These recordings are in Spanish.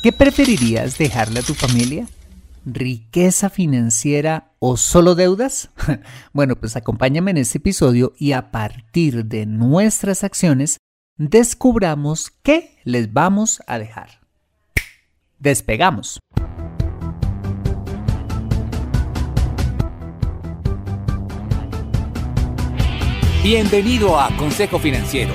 ¿Qué preferirías dejarle a tu familia? ¿Riqueza financiera o solo deudas? bueno, pues acompáñame en este episodio y a partir de nuestras acciones descubramos qué les vamos a dejar. Despegamos. Bienvenido a Consejo Financiero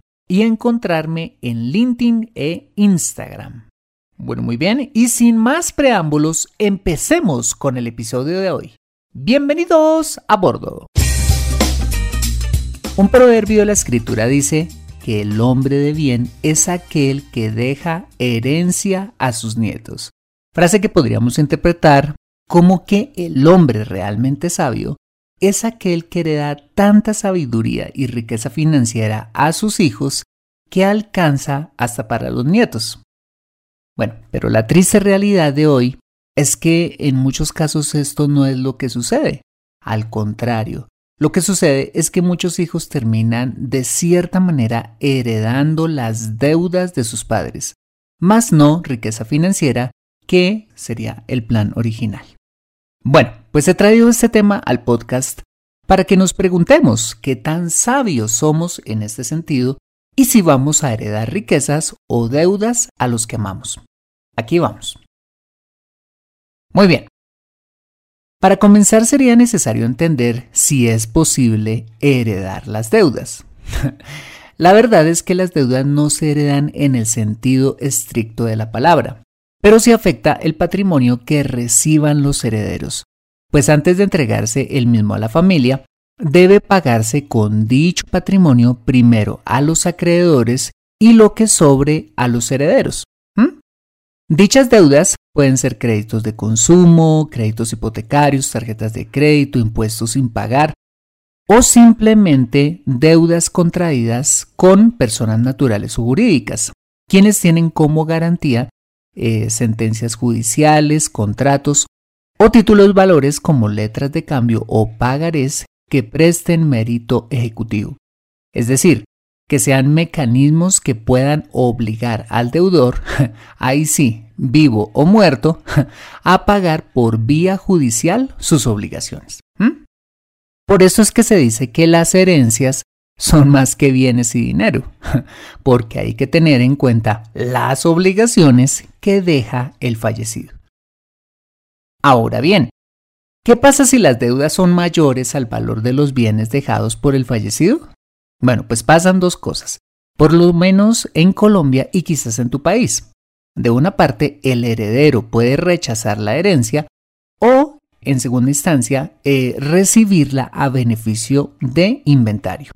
y encontrarme en LinkedIn e Instagram. Bueno, muy bien, y sin más preámbulos, empecemos con el episodio de hoy. Bienvenidos a bordo. Un proverbio de la escritura dice que el hombre de bien es aquel que deja herencia a sus nietos. Frase que podríamos interpretar como que el hombre realmente sabio es aquel que hereda tanta sabiduría y riqueza financiera a sus hijos que alcanza hasta para los nietos. Bueno, pero la triste realidad de hoy es que en muchos casos esto no es lo que sucede. Al contrario, lo que sucede es que muchos hijos terminan de cierta manera heredando las deudas de sus padres, más no riqueza financiera, que sería el plan original. Bueno, pues he traído este tema al podcast para que nos preguntemos qué tan sabios somos en este sentido y si vamos a heredar riquezas o deudas a los que amamos. Aquí vamos. Muy bien. Para comenzar sería necesario entender si es posible heredar las deudas. la verdad es que las deudas no se heredan en el sentido estricto de la palabra, pero sí afecta el patrimonio que reciban los herederos, pues antes de entregarse el mismo a la familia, debe pagarse con dicho patrimonio primero a los acreedores y lo que sobre a los herederos. Dichas deudas pueden ser créditos de consumo, créditos hipotecarios, tarjetas de crédito, impuestos sin pagar o simplemente deudas contraídas con personas naturales o jurídicas, quienes tienen como garantía eh, sentencias judiciales, contratos o títulos valores como letras de cambio o pagarés que presten mérito ejecutivo. Es decir, que sean mecanismos que puedan obligar al deudor, ahí sí, vivo o muerto, a pagar por vía judicial sus obligaciones. Por eso es que se dice que las herencias son más que bienes y dinero, porque hay que tener en cuenta las obligaciones que deja el fallecido. Ahora bien, ¿Qué pasa si las deudas son mayores al valor de los bienes dejados por el fallecido? Bueno, pues pasan dos cosas, por lo menos en Colombia y quizás en tu país. De una parte, el heredero puede rechazar la herencia o en segunda instancia, eh, recibirla a beneficio de inventario.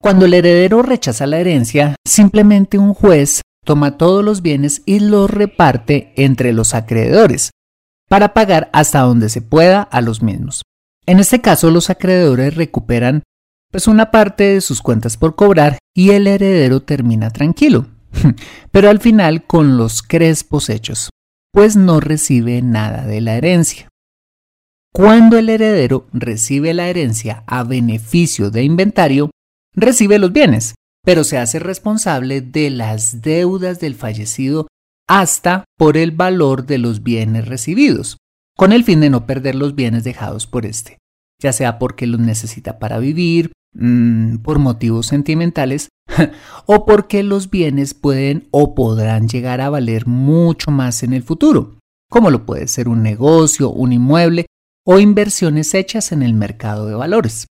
Cuando el heredero rechaza la herencia, simplemente un juez toma todos los bienes y los reparte entre los acreedores, para pagar hasta donde se pueda a los mismos. En este caso, los acreedores recuperan pues una parte de sus cuentas por cobrar y el heredero termina tranquilo, pero al final con los crespos hechos, pues no recibe nada de la herencia. Cuando el heredero recibe la herencia a beneficio de inventario, recibe los bienes, pero se hace responsable de las deudas del fallecido hasta por el valor de los bienes recibidos, con el fin de no perder los bienes dejados por éste, ya sea porque los necesita para vivir, mm, por motivos sentimentales, o porque los bienes pueden o podrán llegar a valer mucho más en el futuro, como lo puede ser un negocio, un inmueble o inversiones hechas en el mercado de valores.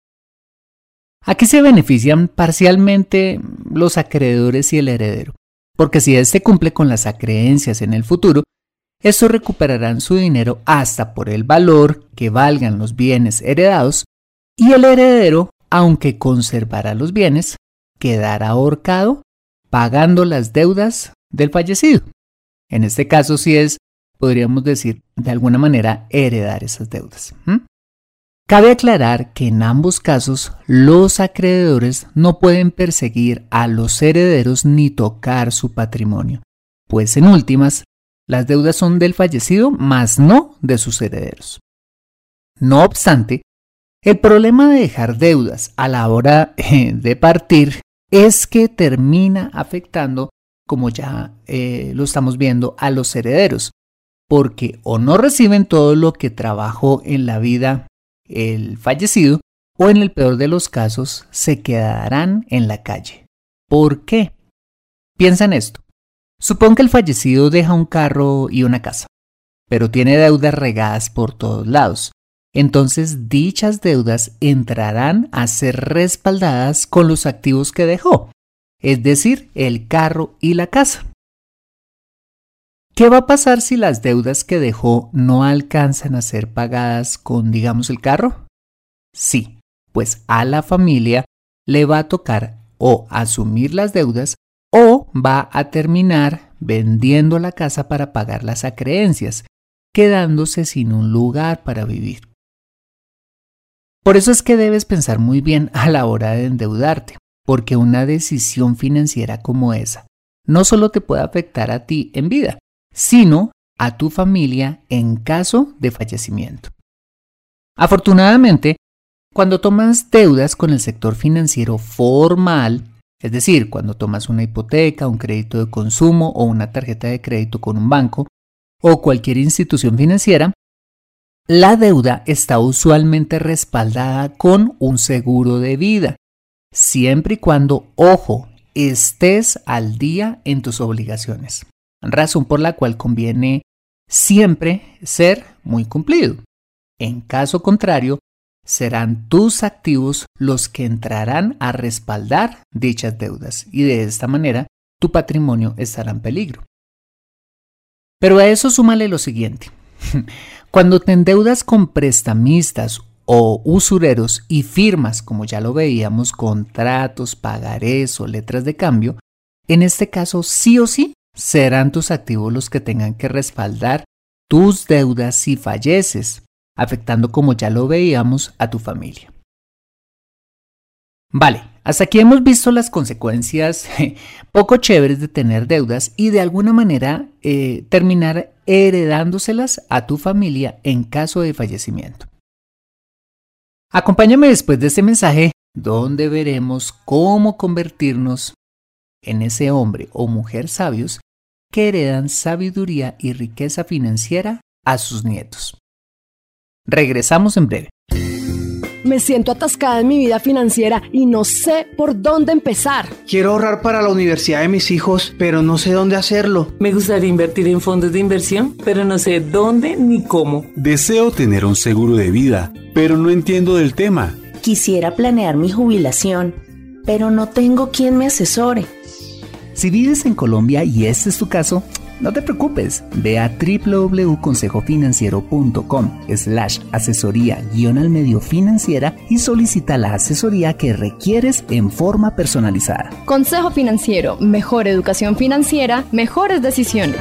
Aquí se benefician parcialmente los acreedores y el heredero, porque si éste cumple con las acreencias en el futuro, estos recuperarán su dinero hasta por el valor que valgan los bienes heredados y el heredero, aunque conservará los bienes, quedará ahorcado pagando las deudas del fallecido. En este caso, si es, podríamos decir, de alguna manera, heredar esas deudas. Cabe aclarar que en ambos casos los acreedores no pueden perseguir a los herederos ni tocar su patrimonio, pues en últimas, las deudas son del fallecido, más no de sus herederos. No obstante, el problema de dejar deudas a la hora eh, de partir es que termina afectando, como ya eh, lo estamos viendo, a los herederos, porque o no reciben todo lo que trabajó en la vida el fallecido o en el peor de los casos se quedarán en la calle. ¿Por qué? Piensa en esto. Supón que el fallecido deja un carro y una casa, pero tiene deudas regadas por todos lados. Entonces dichas deudas entrarán a ser respaldadas con los activos que dejó, es decir, el carro y la casa. ¿Qué va a pasar si las deudas que dejó no alcanzan a ser pagadas con, digamos, el carro? Sí, pues a la familia le va a tocar o asumir las deudas o va a terminar vendiendo la casa para pagar las acreencias, quedándose sin un lugar para vivir. Por eso es que debes pensar muy bien a la hora de endeudarte, porque una decisión financiera como esa no solo te puede afectar a ti en vida, sino a tu familia en caso de fallecimiento. Afortunadamente, cuando tomas deudas con el sector financiero formal, es decir, cuando tomas una hipoteca, un crédito de consumo o una tarjeta de crédito con un banco o cualquier institución financiera, la deuda está usualmente respaldada con un seguro de vida, siempre y cuando, ojo, estés al día en tus obligaciones razón por la cual conviene siempre ser muy cumplido. En caso contrario, serán tus activos los que entrarán a respaldar dichas deudas y de esta manera tu patrimonio estará en peligro. Pero a eso súmale lo siguiente. Cuando te endeudas con prestamistas o usureros y firmas, como ya lo veíamos, contratos, pagarés o letras de cambio, en este caso sí o sí serán tus activos los que tengan que respaldar tus deudas si falleces, afectando como ya lo veíamos a tu familia. Vale, hasta aquí hemos visto las consecuencias poco chéveres de tener deudas y de alguna manera eh, terminar heredándoselas a tu familia en caso de fallecimiento. Acompáñame después de este mensaje donde veremos cómo convertirnos en ese hombre o mujer sabios que heredan sabiduría y riqueza financiera a sus nietos. Regresamos en breve. Me siento atascada en mi vida financiera y no sé por dónde empezar. Quiero ahorrar para la universidad de mis hijos, pero no sé dónde hacerlo. Me gustaría invertir en fondos de inversión, pero no sé dónde ni cómo. Deseo tener un seguro de vida, pero no entiendo del tema. Quisiera planear mi jubilación, pero no tengo quien me asesore. Si vives en Colombia y este es tu caso, No te preocupes, ve a www.consejofinanciero.com slash asesoría guion al medio financiera y solicita la asesoría que requieres en forma personalizada. Consejo Financiero, mejor educación financiera, mejores decisiones.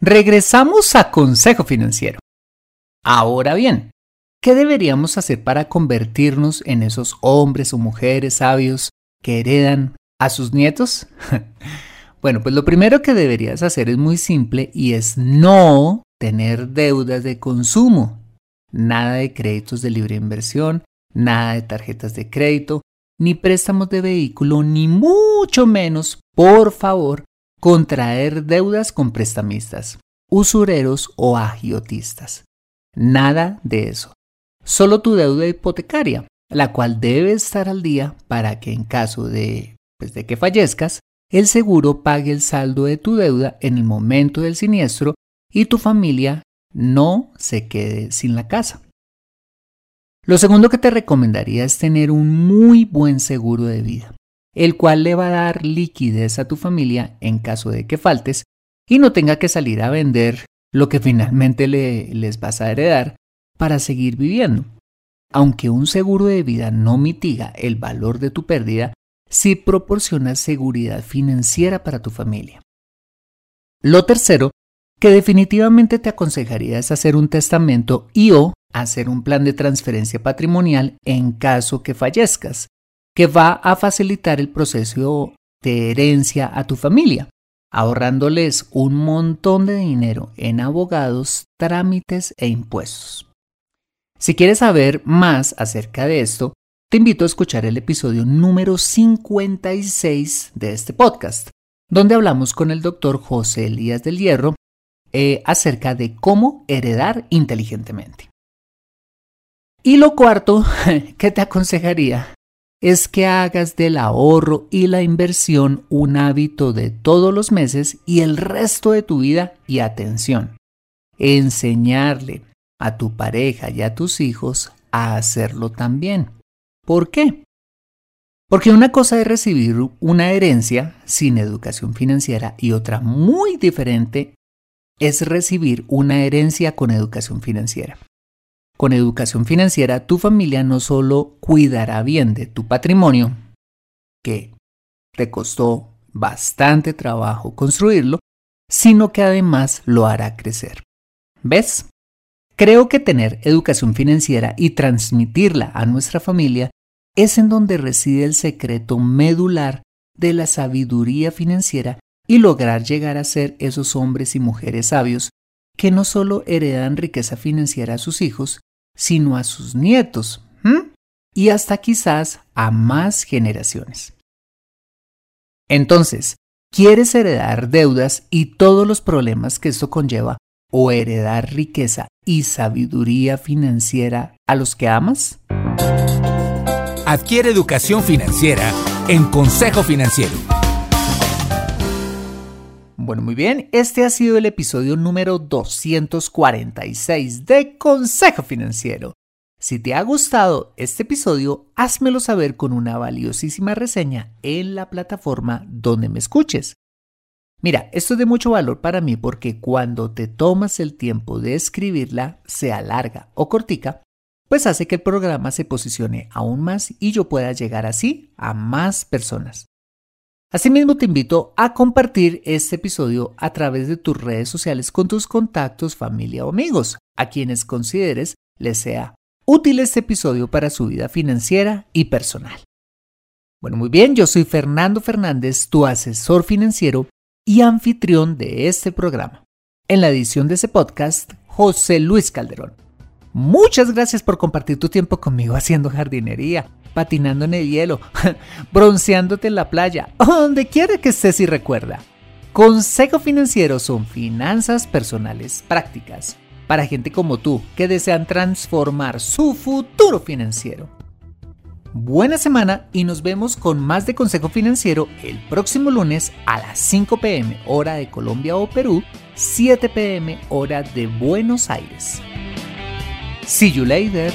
Regresamos a Consejo Financiero. Ahora bien, ¿qué deberíamos hacer para convertirnos en esos hombres o mujeres sabios que heredan a sus nietos? Bueno, pues lo primero que deberías hacer es muy simple y es no tener deudas de consumo. Nada de créditos de libre inversión, nada de tarjetas de crédito, ni préstamos de vehículo, ni mucho menos, por favor, contraer deudas con prestamistas, usureros o agiotistas. Nada de eso. Solo tu deuda hipotecaria, la cual debe estar al día para que en caso de, pues, de que fallezcas, el seguro pague el saldo de tu deuda en el momento del siniestro y tu familia no se quede sin la casa. Lo segundo que te recomendaría es tener un muy buen seguro de vida, el cual le va a dar liquidez a tu familia en caso de que faltes y no tenga que salir a vender lo que finalmente les vas a heredar para seguir viviendo. Aunque un seguro de vida no mitiga el valor de tu pérdida, si proporcionas seguridad financiera para tu familia. Lo tercero que definitivamente te aconsejaría es hacer un testamento y o hacer un plan de transferencia patrimonial en caso que fallezcas, que va a facilitar el proceso de herencia a tu familia, ahorrándoles un montón de dinero en abogados, trámites e impuestos. Si quieres saber más acerca de esto, te invito a escuchar el episodio número 56 de este podcast, donde hablamos con el doctor José Elías del Hierro eh, acerca de cómo heredar inteligentemente. Y lo cuarto que te aconsejaría es que hagas del ahorro y la inversión un hábito de todos los meses y el resto de tu vida y atención. Enseñarle a tu pareja y a tus hijos a hacerlo también. ¿Por qué? Porque una cosa es recibir una herencia sin educación financiera y otra muy diferente es recibir una herencia con educación financiera. Con educación financiera tu familia no solo cuidará bien de tu patrimonio, que te costó bastante trabajo construirlo, sino que además lo hará crecer. ¿Ves? Creo que tener educación financiera y transmitirla a nuestra familia es en donde reside el secreto medular de la sabiduría financiera y lograr llegar a ser esos hombres y mujeres sabios que no solo heredan riqueza financiera a sus hijos, sino a sus nietos y hasta quizás a más generaciones. Entonces, ¿quieres heredar deudas y todos los problemas que esto conlleva o heredar riqueza y sabiduría financiera a los que amas? Adquiere educación financiera en Consejo Financiero. Bueno, muy bien, este ha sido el episodio número 246 de Consejo Financiero. Si te ha gustado este episodio, házmelo saber con una valiosísima reseña en la plataforma donde me escuches. Mira, esto es de mucho valor para mí porque cuando te tomas el tiempo de escribirla, sea larga o cortica, pues hace que el programa se posicione aún más y yo pueda llegar así a más personas. Asimismo, te invito a compartir este episodio a través de tus redes sociales con tus contactos, familia o amigos, a quienes consideres les sea útil este episodio para su vida financiera y personal. Bueno, muy bien, yo soy Fernando Fernández, tu asesor financiero y anfitrión de este programa. En la edición de ese podcast, José Luis Calderón. Muchas gracias por compartir tu tiempo conmigo haciendo jardinería, patinando en el hielo, bronceándote en la playa, donde quiera que estés y recuerda. Consejo Financiero son finanzas personales prácticas para gente como tú que desean transformar su futuro financiero. Buena semana y nos vemos con más de Consejo Financiero el próximo lunes a las 5 pm hora de Colombia o Perú, 7 pm hora de Buenos Aires. See you later.